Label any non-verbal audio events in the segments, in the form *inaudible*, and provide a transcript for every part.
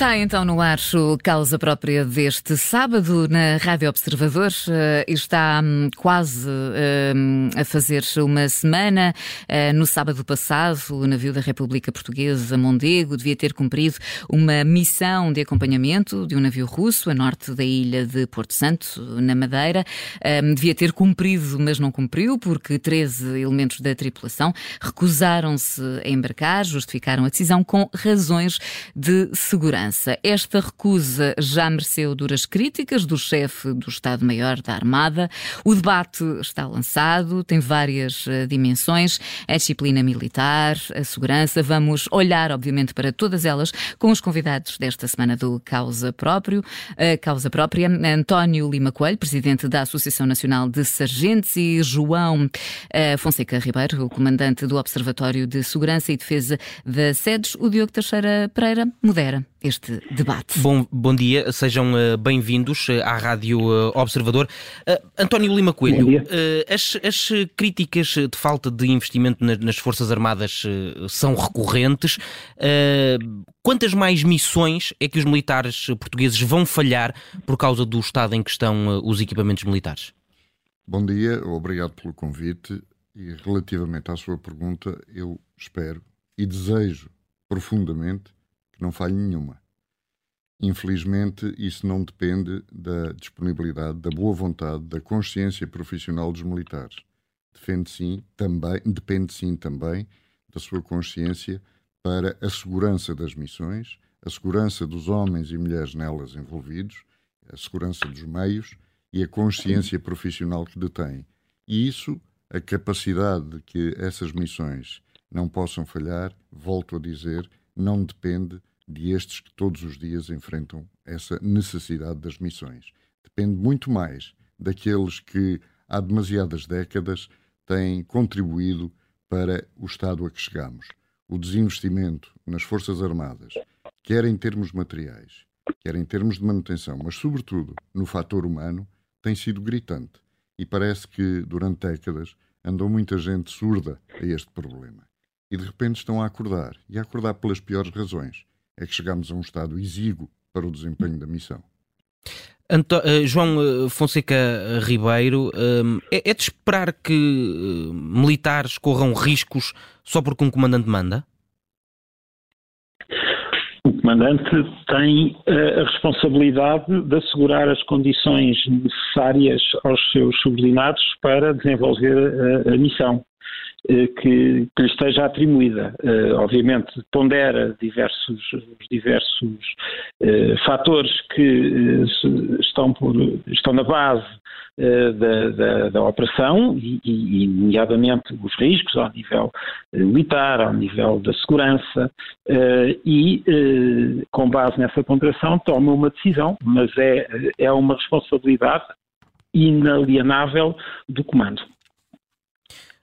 Está então no ar o Causa Própria deste sábado na Rádio Observador. Uh, está um, quase uh, a fazer uma semana. Uh, no sábado passado, o navio da República Portuguesa Mondego devia ter cumprido uma missão de acompanhamento de um navio russo a norte da ilha de Porto Santo, na Madeira. devia ter cumprido, mas não cumpriu, porque 13 elementos da tripulação recusaram-se a embarcar, justificaram a decisão com razões de segurança. França. Esta recusa já mereceu duras críticas do chefe do Estado-Maior da Armada. O debate está lançado, tem várias uh, dimensões: a disciplina militar, a segurança. Vamos olhar, obviamente, para todas elas com os convidados desta semana do Causa Próprio, uh, Causa Própria, António Lima Coelho, presidente da Associação Nacional de Sargentes, e João uh, Fonseca Ribeiro, o comandante do Observatório de Segurança e Defesa da SEDES. O Diogo Teixeira Pereira modera este debate. Bom, bom dia, sejam uh, bem-vindos uh, à Rádio uh, Observador. António Lima Coelho, as, as, críticas de falta de investimento na, nas Forças Armadas são recorrentes. quantas mais missões é que os militares portugueses vão falhar por causa do estado em que estão os equipamentos militares? Bom dia, obrigado pelo convite. E relativamente à sua pergunta, eu espero e desejo profundamente não falhe nenhuma. Infelizmente, isso não depende da disponibilidade, da boa vontade, da consciência profissional dos militares. Defende sim, também, depende sim também da sua consciência para a segurança das missões, a segurança dos homens e mulheres nelas envolvidos, a segurança dos meios e a consciência profissional que detêm. E isso, a capacidade de que essas missões não possam falhar, volto a dizer, não depende de estes que todos os dias enfrentam essa necessidade das missões. Depende muito mais daqueles que há demasiadas décadas têm contribuído para o estado a que chegamos. O desinvestimento nas Forças Armadas, quer em termos materiais, quer em termos de manutenção, mas sobretudo no fator humano, tem sido gritante. E parece que durante décadas andou muita gente surda a este problema. E de repente estão a acordar, e a acordar pelas piores razões é que chegamos a um estado exíguo para o desempenho da missão. Anto uh, João eh, Fonseca Ribeiro, uh, é, é, de esperar que uh, militares corram riscos só porque um comandante manda? O comandante tem a responsabilidade de assegurar as condições necessárias aos seus subordinados para desenvolver a missão. Eh, que, que, lhe esteja atribuída. Uh, obviamente, pondera diversos, diversos uh, fatores que uh, estão, por, estão na base da, da, da, operação, e, e, nomeadamente os riscos ao nível militar, ao nível da segurança, e com base nessa ponderação toma uma decisão, mas é, é uma responsabilidade inalienável do comando.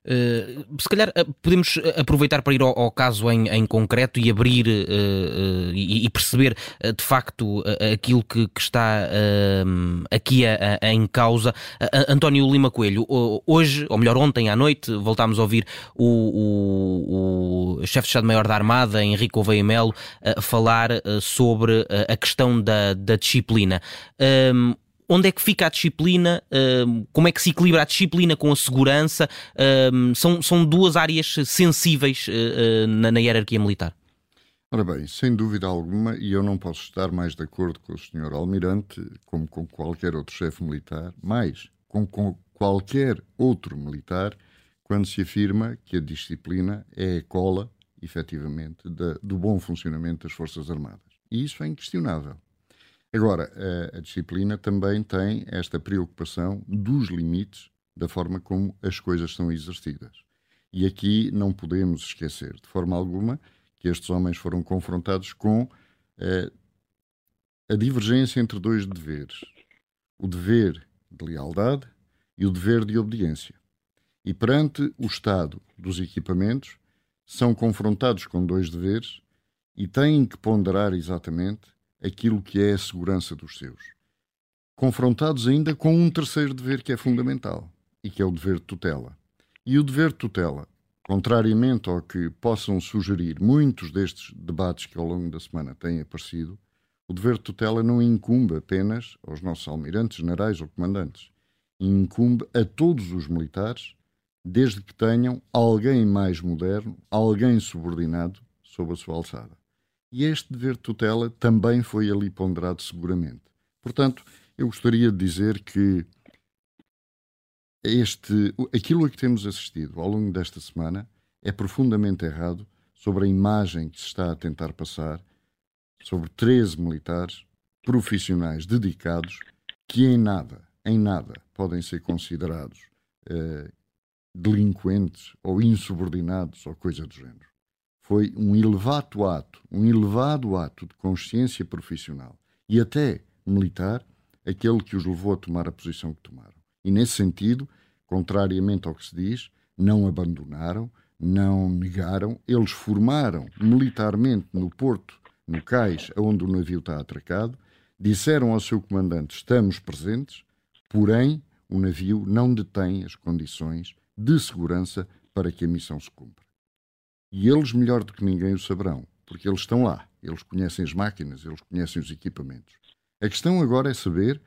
Uh, se calhar uh, podemos aproveitar para ir ao, ao caso em, em, concreto e abrir uh, e, e, perceber de facto aquilo que, que está aqui a, a, em causa. António Lima Coelho, hoje, ou melhor, ontem à noite, voltámos a ouvir o, o, o chefe de Estado-Maior da Armada, Henrique Oveia Melo, falar sobre a questão da, da disciplina onde é que fica a disciplina, como é que se equilibra a disciplina com a segurança, são, são duas áreas sensíveis eh, eh, na, na hierarquia militar. Ora bem, sem dúvida alguma, e eu não posso estar mais de acordo com o Sr. Almirante, como com qualquer outro chefe militar, mais com, com qualquer outro militar, quando se afirma que a disciplina é a cola, efetivamente, do bom funcionamento das Forças Armadas. E isso é inquestionável. Agora, a, a disciplina também tem esta preocupação dos limites da forma como as coisas são exercidas. E aqui não podemos esquecer, de forma alguma, que estes homens foram confrontados com eh, a divergência entre dois deveres: o dever de lealdade e o dever de obediência. E perante o estado dos equipamentos, são confrontados com dois deveres e têm que ponderar exatamente aquilo que é a segurança dos seus. Confrontados ainda com um terceiro dever que é fundamental e que é o dever de tutela. E o dever de tutela, contrariamente ao que possam sugerir muitos destes debates que ao longo da semana têm aparecido, o dever de tutela não incumbe apenas aos nossos almirantes, generais ou comandantes. Incumbe a todos os militares, desde que tenham alguém mais moderno, alguém subordinado sob a sua alçada. E este dever de tutela também foi ali ponderado seguramente. Portanto, eu gostaria de dizer que este, aquilo a que temos assistido ao longo desta semana é profundamente errado sobre a imagem que se está a tentar passar sobre 13 militares profissionais dedicados que em nada, em nada, podem ser considerados eh, delinquentes ou insubordinados ou coisa do género. Foi um elevado ato, um elevado ato de consciência profissional e até militar, aquele que os levou a tomar a posição que tomaram. E nesse sentido, contrariamente ao que se diz, não abandonaram, não negaram, eles formaram militarmente no porto no cais onde o navio está atracado, disseram ao seu comandante: Estamos presentes, porém o navio não detém as condições de segurança para que a missão se cumpra. E eles, melhor do que ninguém, o saberão, porque eles estão lá, eles conhecem as máquinas, eles conhecem os equipamentos. A questão agora é saber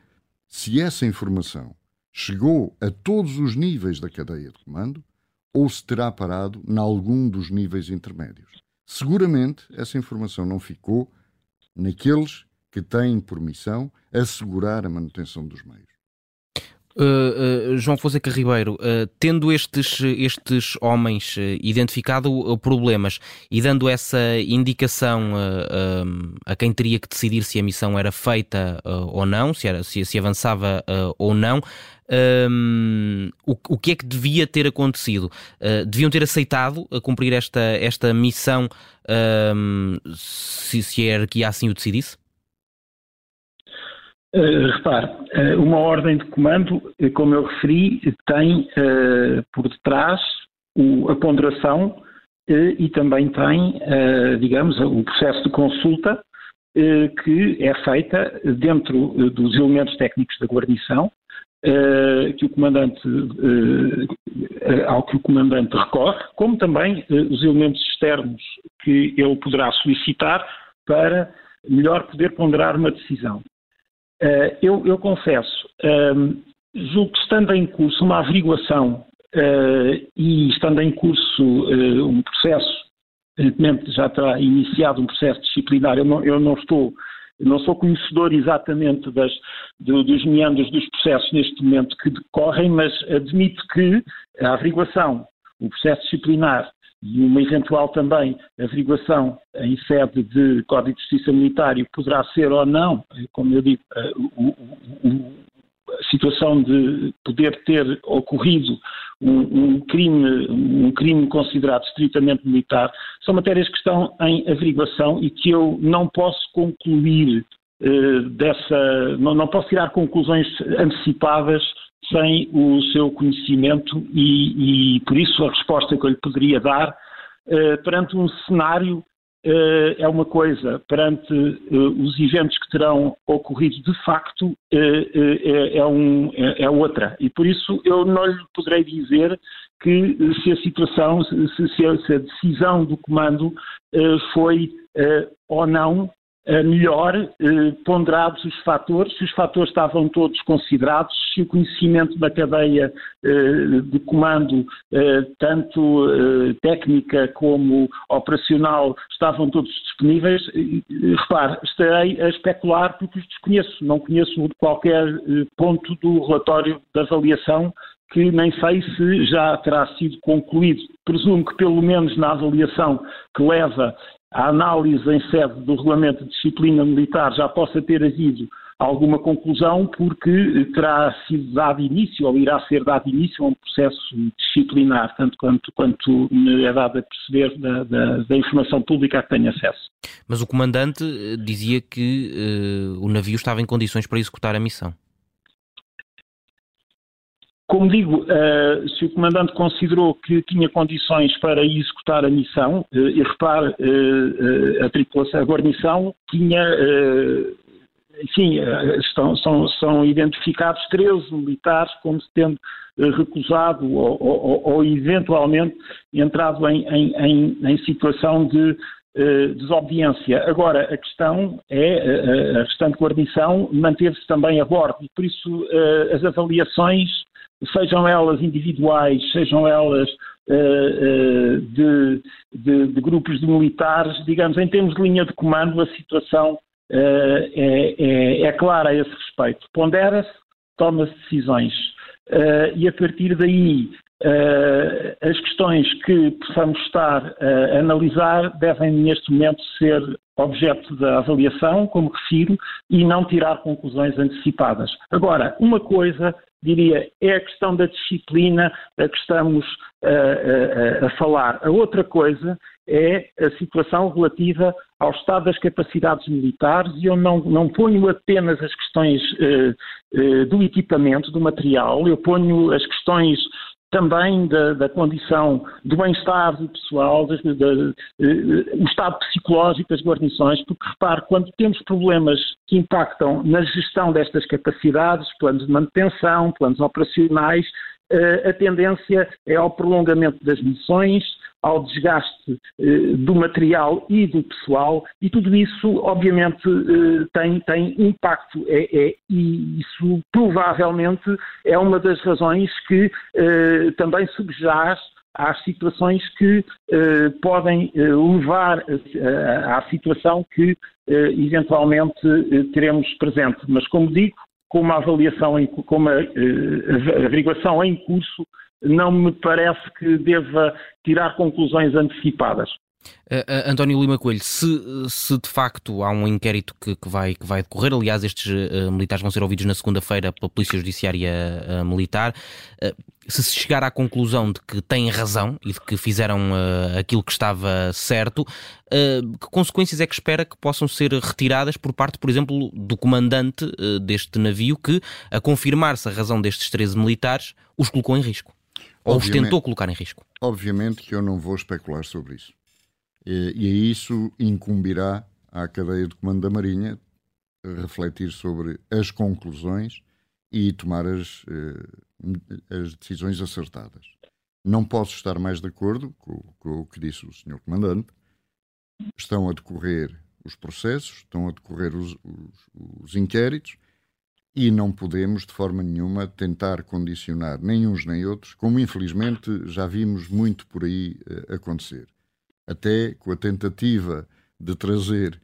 se essa informação chegou a todos os níveis da cadeia de comando ou se terá parado em algum dos níveis intermédios. Seguramente essa informação não ficou naqueles que têm por missão assegurar a manutenção dos meios. Uh, uh, João Fonseca Ribeiro, uh, tendo estes, estes homens identificado problemas e dando essa indicação a quem teria que decidir se a missão era feita ou não, se, era, se, se avançava ou não, o, o, que é que devia ter acontecido? Deviam ter aceitado a cumprir esta, esta missão se, se a hierarquia assim o decidisse? Uh, repare, uh, uma ordem de comando, como eu referi, tem uh, por detrás o, a ponderação e também tem, digamos, o processo de consulta que é feita dentro dos elementos técnicos da guarnição Uh, que o comandante, uh, ao que o comandante recorre, como também uh, os elementos externos que ele poderá solicitar para melhor poder ponderar uma decisão. Eu, eu, confesso, julgo que estando em curso uma averiguação e estando em curso um processo, evidentemente já terá iniciado um processo disciplinar, eu não, eu não estou não sou conhecedor exatamente das, do, dos meandros dos processos neste momento que decorrem, mas admito que a averiguação, o processo disciplinar e uma eventual também averiguação em sede de Código de Justiça Militar poderá ser ou não, como eu digo, eh, a situação de poder ter ocorrido um, um, crime, um crime considerado estritamente militar, são matérias que estão em averiguação e que eu não posso concluir uh, dessa, não, não, posso tirar conclusões antecipadas sem o seu conhecimento e, e por isso a resposta que eu lhe poderia dar uh, perante um cenário Uh, é uma coisa, perante uh, os eventos que terão ocorrido de facto, é, é, um, é, é, outra. E por isso eu não lhe poderei dizer que se a situação, se, se, a, se a, decisão do comando foi ou não melhor eh, ponderados os fatores, se os fatores estavam todos considerados, se o conhecimento da cadeia eh, de comando, eh, tanto técnica como operacional, estavam todos disponíveis. repare, estarei a especular porque os desconheço, não conheço qualquer ponto do relatório de avaliação que nem sei se já terá sido concluído. Presumo que, pelo menos na avaliação que leva a análise em sede do regulamento de disciplina militar já possa ter havido alguma conclusão, porque terá sido dado início, ou irá ser dado início a um processo disciplinar, tanto quanto, quanto é dado a perceber da, da, da informação pública a que tenho acesso. Mas o comandante eh, dizia que uh, o navio estava em condições para executar a missão. Como digo, uh, se o comandante considerou que tinha condições para executar a missão, uh, e repare, uh, a tripulação, a guarnição tinha, enfim, estão, são, são, identificados 13 militares como se tendo recusado ou, ou, ou, eventualmente entrado em, em, em, em situação de desobediência. Agora, a questão é, a restante guarnição manteve-se também a bordo e por isso as avaliações, sejam elas individuais, sejam elas de, de, de, grupos de militares, digamos, em termos de linha de comando, a situação é, é, é clara a esse respeito. Pondera-se, toma-se decisões. e a partir daí Uh, as questões que possamos estar a analisar devem, neste momento, ser objeto da avaliação, como refiro, e não tirar conclusões antecipadas. Agora, uma coisa, diria, é a questão da disciplina a que estamos uh, uh, a falar. A outra coisa é a situação relativa ao estado das capacidades militares e eu não, não ponho apenas as questões do equipamento, do material, eu ponho as questões também da, da, condição do bem-estar do pessoal, do uh, estado psicológico das guarnições, porque repare, quando temos problemas que impactam na gestão destas capacidades, planos de manutenção, planos operacionais, uh, a tendência é ao prolongamento das missões, ao desgaste eh, do material e do pessoal, e tudo isso, obviamente, eh, tem, tem impacto. É, é, e isso provavelmente é uma das razões que eh, também subjaz às situações que eh, podem eh, levar à situação que eh, eventualmente teremos presente. Mas, como digo, com uma avaliação, em, com uma averiguação em curso, não me parece que deva tirar conclusões antecipadas. Uh, António Lima Coelho, se, se, de facto há um inquérito que, que, vai, que vai decorrer, aliás, estes uh, militares vão ser ouvidos na segunda-feira pela Polícia Judiciária uh, Militar, se se chegar à conclusão de que têm razão e de que fizeram aquilo que estava certo, que consequências é que espera que possam ser retiradas por parte, por exemplo, do comandante deste navio que, a confirmar-se a razão destes 13 militares, os colocou em risco? Ou os tentou colocar em risco? Obviamente que eu não vou especular sobre isso. E, e isso incumbirá à cadeia de comando da Marinha refletir sobre as conclusões e tomar as, eh, as decisões acertadas. Não posso estar mais de acordo com, com o que disse o Sr. Comandante. Estão a decorrer os processos, estão a decorrer os, os, os inquéritos e não podemos, de forma nenhuma, tentar condicionar nem uns nem outros, como infelizmente já vimos muito por aí uh, acontecer. Até com a tentativa de trazer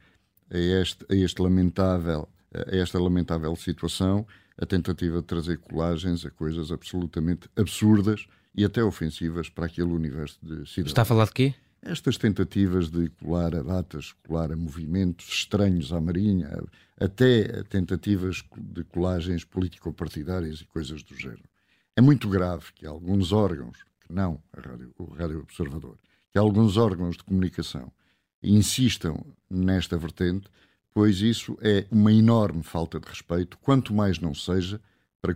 a este, a este lamentável, a esta lamentável situação, a tentativa de trazer colagens a coisas absolutamente absurdas e até ofensivas para aquele universo de cidadãos. Está a falar de quê? Estas tentativas de colar a datas, colar a movimentos estranhos à Marinha, até tentativas de colagens político-partidárias e coisas do género. É muito grave que alguns órgãos, que não Rádio, o Rádio Observador, que alguns órgãos de comunicação insistam nesta vertente, pois isso é uma enorme falta de respeito, quanto mais não seja para,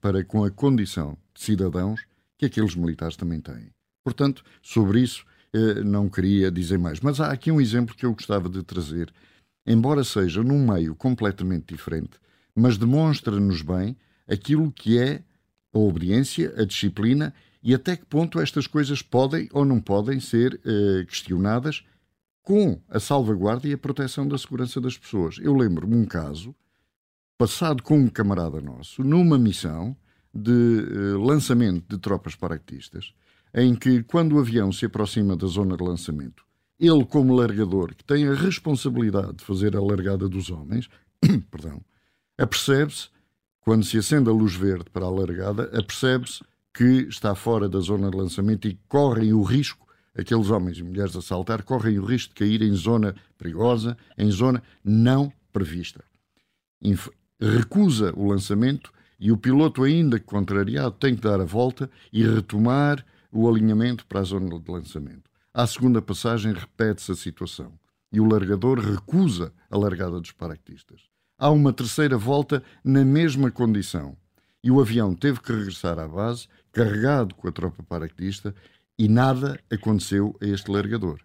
para com a condição de cidadãos que aqueles militares também têm. Portanto, sobre isso não queria dizer mais. Mas há aqui um exemplo que eu gostava de trazer, embora seja num meio completamente diferente, mas demonstra-nos bem aquilo que é a obediência, a disciplina e até que ponto estas coisas podem ou não podem ser eh, questionadas com a salvaguarda e a proteção da segurança das pessoas. Eu lembro-me um caso passado com um camarada nosso numa missão de eh, lançamento de tropas paraquedistas em que, quando o avião se aproxima da zona de lançamento, ele, como largador, que tem a responsabilidade de fazer a largada dos homens, *coughs* perdão, apercebe-se, quando se acende a luz verde para a largada, apercebe-se que está fora da zona de lançamento e correm o risco, aqueles homens e mulheres a saltar, correm o risco de cair em zona perigosa, em zona não prevista. Inf recusa o lançamento e o piloto, ainda contrariado, tem que dar a volta e retomar o alinhamento para a zona de lançamento. À segunda passagem, repete-se a situação e o largador recusa a largada dos paraquedistas. Há uma terceira volta na mesma condição e o avião teve que regressar à base, carregado com a tropa paraquedista, e nada aconteceu a este largador.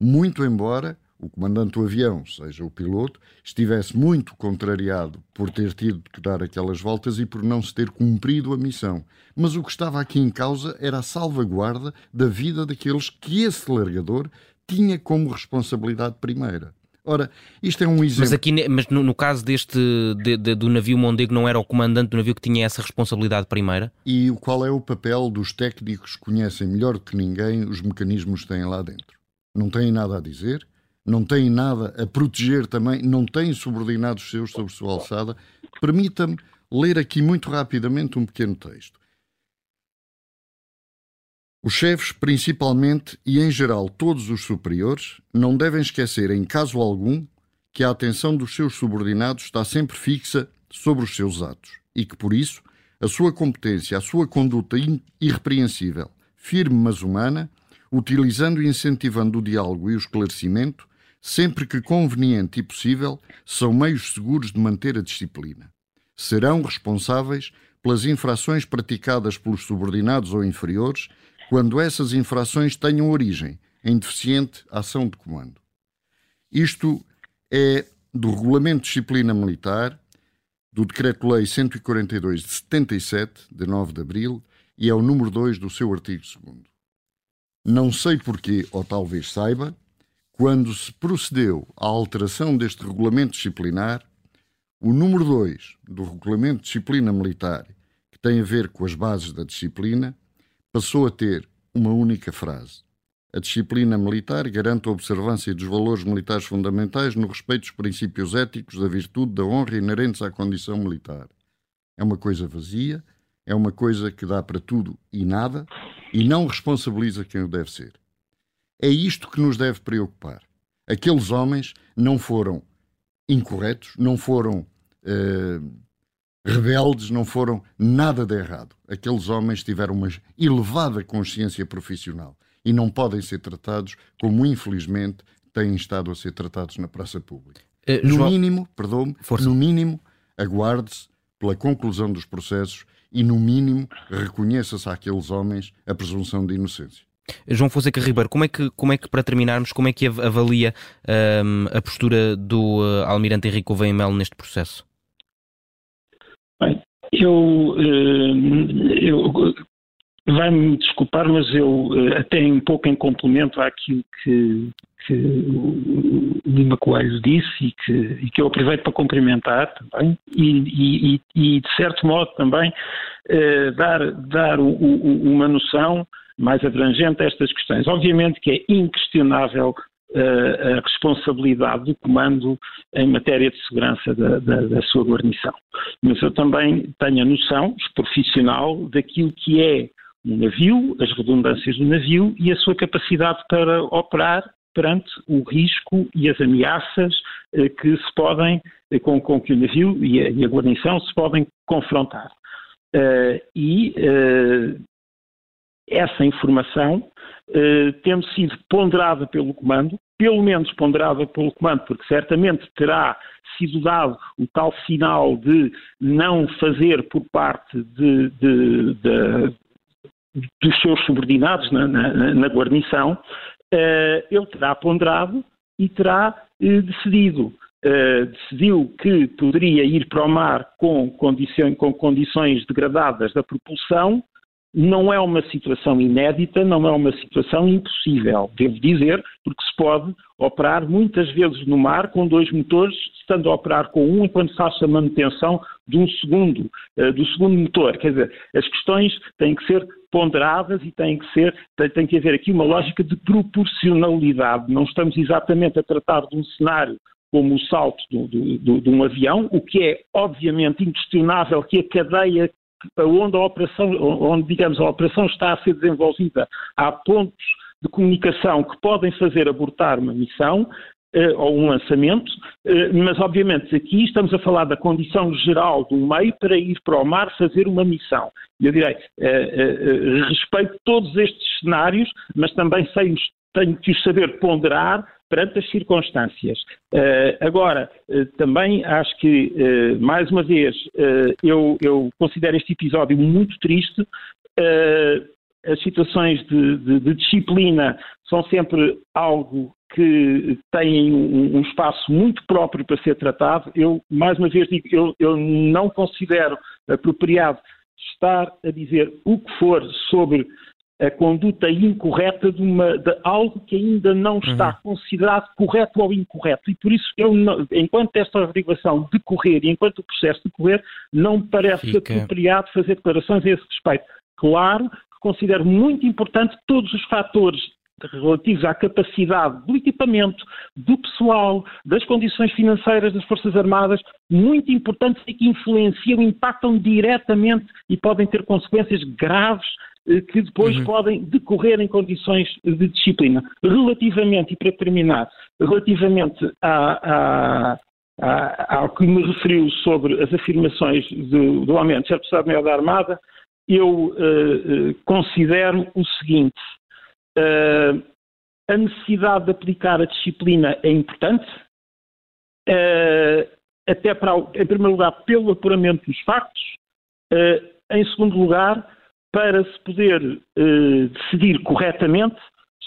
Muito embora o comandante do avião, seja o piloto, estivesse muito contrariado por ter tido que dar aquelas voltas e por não se ter cumprido a missão. Mas o que estava aqui em causa era a salvaguarda da vida daqueles que esse largador tinha como responsabilidade primeira. Ora, isto é um exemplo. Mas, aqui, mas no, no caso deste de, de, do navio Mondego, não era o comandante do navio que tinha essa responsabilidade primeira? E qual é o papel dos técnicos que conhecem melhor do que ninguém os mecanismos que têm lá dentro? Não têm nada a dizer, não têm nada a proteger também, não têm subordinados seus sobre sua alçada. Permita-me ler aqui muito rapidamente um pequeno texto. Os chefes, principalmente e em geral todos os superiores, não devem esquecer em caso algum que a atenção dos seus subordinados está sempre fixa sobre os seus atos e que, por isso, a sua competência, a sua conduta irrepreensível, firme mas humana, utilizando e incentivando o diálogo e o esclarecimento, sempre que conveniente e possível, são meios seguros de manter a disciplina. Serão responsáveis pelas infrações praticadas pelos subordinados ou inferiores quando essas infrações tenham origem em deficiente ação de comando. Isto é do Regulamento de Disciplina Militar, do Decreto-Lei 142 de 77, de 9 de abril, e é o número 2 do seu artigo 2. Não sei porquê, ou talvez saiba, quando se procedeu à alteração deste regulamento disciplinar, o número 2 do Regulamento de Disciplina Militar, que tem a ver com as bases da disciplina, passou a ter uma única frase. A disciplina militar garante a observância dos valores militares fundamentais no respeito dos princípios éticos, da virtude, da honra inerentes à condição militar. É uma coisa vazia, é uma coisa que dá para tudo e nada e não responsabiliza quem o deve ser. É isto que nos deve preocupar. Aqueles homens não foram incorretos, não foram uh, rebeldes, não foram nada de errado. Aqueles homens tiveram uma elevada consciência profissional e não podem ser tratados como, infelizmente, têm estado a ser tratados na praça pública. Uh, no João... mínimo, perdão-me, no mínimo, aguarde-se pela conclusão dos processos e, no mínimo, reconheça-se àqueles homens a presunção de inocência. João Fonseca Ribeiro, como é que, como é que para terminarmos, como é que avalia um, a postura do uh, Almirante Henrique Gouveia Melo neste processo? Bem, eu, eh, eu vai-me desculpar, mas eu eh, até um pouco em complemento àquilo que, que o Lima Coelho disse e que, e que eu aproveito para cumprimentar também e, e, e de certo modo também dar, dar o, o, uma noção mais abrangente a estas questões. Obviamente que é inquestionável a responsabilidade do comando em matéria de segurança da, da, da, sua guarnição. Mas eu também tenho a noção profissional daquilo que é um navio, as redundâncias do navio e a sua capacidade para operar perante o risco e as ameaças eh, que se podem, eh, com, com, que o navio e a, e a guarnição se podem confrontar. Uh, e uh, essa informação eh, tendo sido ponderada pelo comando, pelo menos ponderada pelo comando, porque certamente terá sido dado o tal sinal de não fazer por parte de, de, de, dos seus subordinados na, na, na guarnição, uh, ele terá ponderado e terá uh, decidido. Uh, decidiu que poderia ir para o mar com, com condições degradadas da propulsão, não é uma situação inédita, não é uma situação impossível, devo dizer, porque se pode operar muitas vezes no mar com dois motores, estando a operar com um enquanto faça a manutenção de um segundo, uh, do segundo motor. Quer dizer, as questões têm que ser ponderadas e têm que ser, tem, tem que haver aqui uma lógica de proporcionalidade. Não estamos exatamente a tratar de um cenário como o salto de um avião, o que é obviamente inquestionável que a cadeia onde a operação, onde digamos a operação está a ser desenvolvida, há pontos de comunicação que podem fazer abortar uma missão ou um lançamento, eh, mas obviamente aqui estamos a falar da condição geral do meio para ir para o mar fazer uma missão. Eu direi, eh, respeito todos estes cenários, mas também sei, tenho que os saber ponderar perante as circunstâncias. Agora, também acho que, mais uma vez, eu, eu, considero este episódio muito triste. As situações de, de, de, disciplina são sempre algo que têm um, um, espaço muito próprio para ser tratado. Eu, mais uma vez, digo, eu, eu não considero apropriado estar a dizer o que for sobre a conduta incorreta de, uma, de algo que ainda não está uhum. considerado correto ou incorreto. E por isso, eu, enquanto esta averiguação decorrer e enquanto o processo decorrer, não me parece Fica. apropriado fazer declarações a esse respeito. Claro considero muito importante todos os fatores relativos à capacidade do equipamento, do pessoal, das condições financeiras das Forças Armadas, muito importantes e que influenciam, impactam diretamente e podem ter consequências graves eh, que depois uhum. podem decorrer em condições de disciplina. Relativamente, e para terminar, relativamente a, a, ao que me referiu sobre as afirmações do, do aumento de Estado-Maior da Armada, eu uh, considero o seguinte: Uh, a necessidade de aplicar a disciplina é importante, uh, até para, em primeiro lugar, pelo apuramento dos factos, em segundo lugar, para se poder decidir corretamente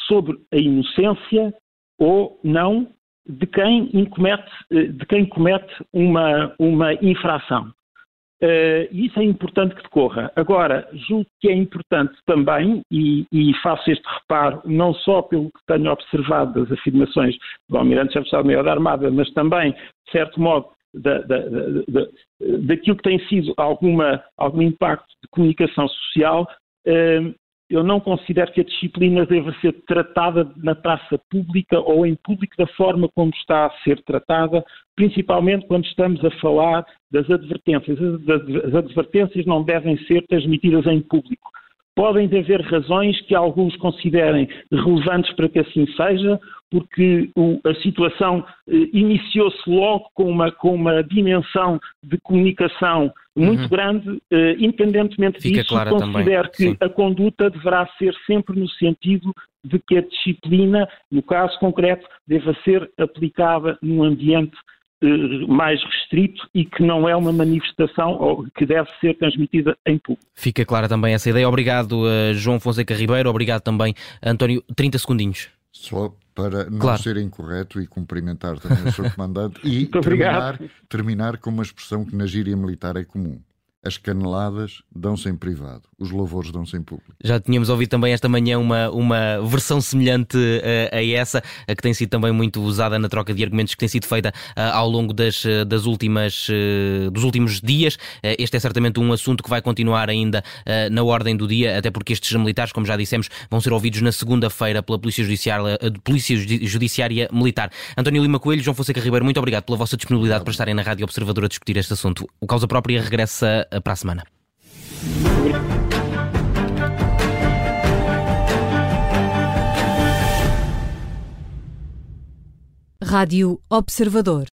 sobre a inocência ou não de quem comete, de quem comete uma, uma infração. Uh, e isso é importante que decorra. Agora, julgo que é importante também, e, e, faço este reparo não só pelo que tenho observado das afirmações do Almirante-Chefe de Estado-Maior da Armada, mas também, de certo modo, da, da, da, daquilo que tem sido alguma, algum impacto de comunicação social, uh, eu não considero que a disciplina deva ser tratada na praça pública ou em público da forma como está a ser tratada, principalmente quando estamos a falar das advertências. As advertências não devem ser transmitidas em público. Podem haver razões que alguns considerem relevantes para que assim seja, porque a situação eh, iniciou-se logo com uma, com uma dimensão de comunicação muito uhum. grande, eh, independentemente Fica disso, considero também. que Sim. a conduta deverá ser sempre no sentido de que a disciplina, no caso concreto, deva ser aplicada num ambiente mais restrito e que não é uma manifestação ou que deve ser transmitida em público. Fica clara também essa ideia. Obrigado, uh, João Fonseca Ribeiro. Obrigado também, António. 30 segundinhos. Só para não claro. ser incorreto e cumprimentar também o Sr. *laughs* Comandante e terminar, terminar com uma expressão que na gíria militar é comum as caneladas dão-se em privado, os louvores dão-se em público. Já tínhamos ouvido também esta manhã uma, uma versão semelhante a, a essa, a que tem sido também muito usada na troca de argumentos que tem sido feita uh, ao longo das, das últimas, uh, dos últimos dias. Uh, este é certamente um assunto que vai continuar ainda na ordem do dia, até porque estes militares, como já dissemos, vão ser ouvidos na segunda-feira pela Polícia Judiciária, Polícia Judiciária Militar. António Lima Coelho, João Fonseca Ribeiro, muito obrigado pela vossa disponibilidade para estarem na Rádio Observador a discutir este assunto. O Causa Própria regressa para a semana. Rádio Observador.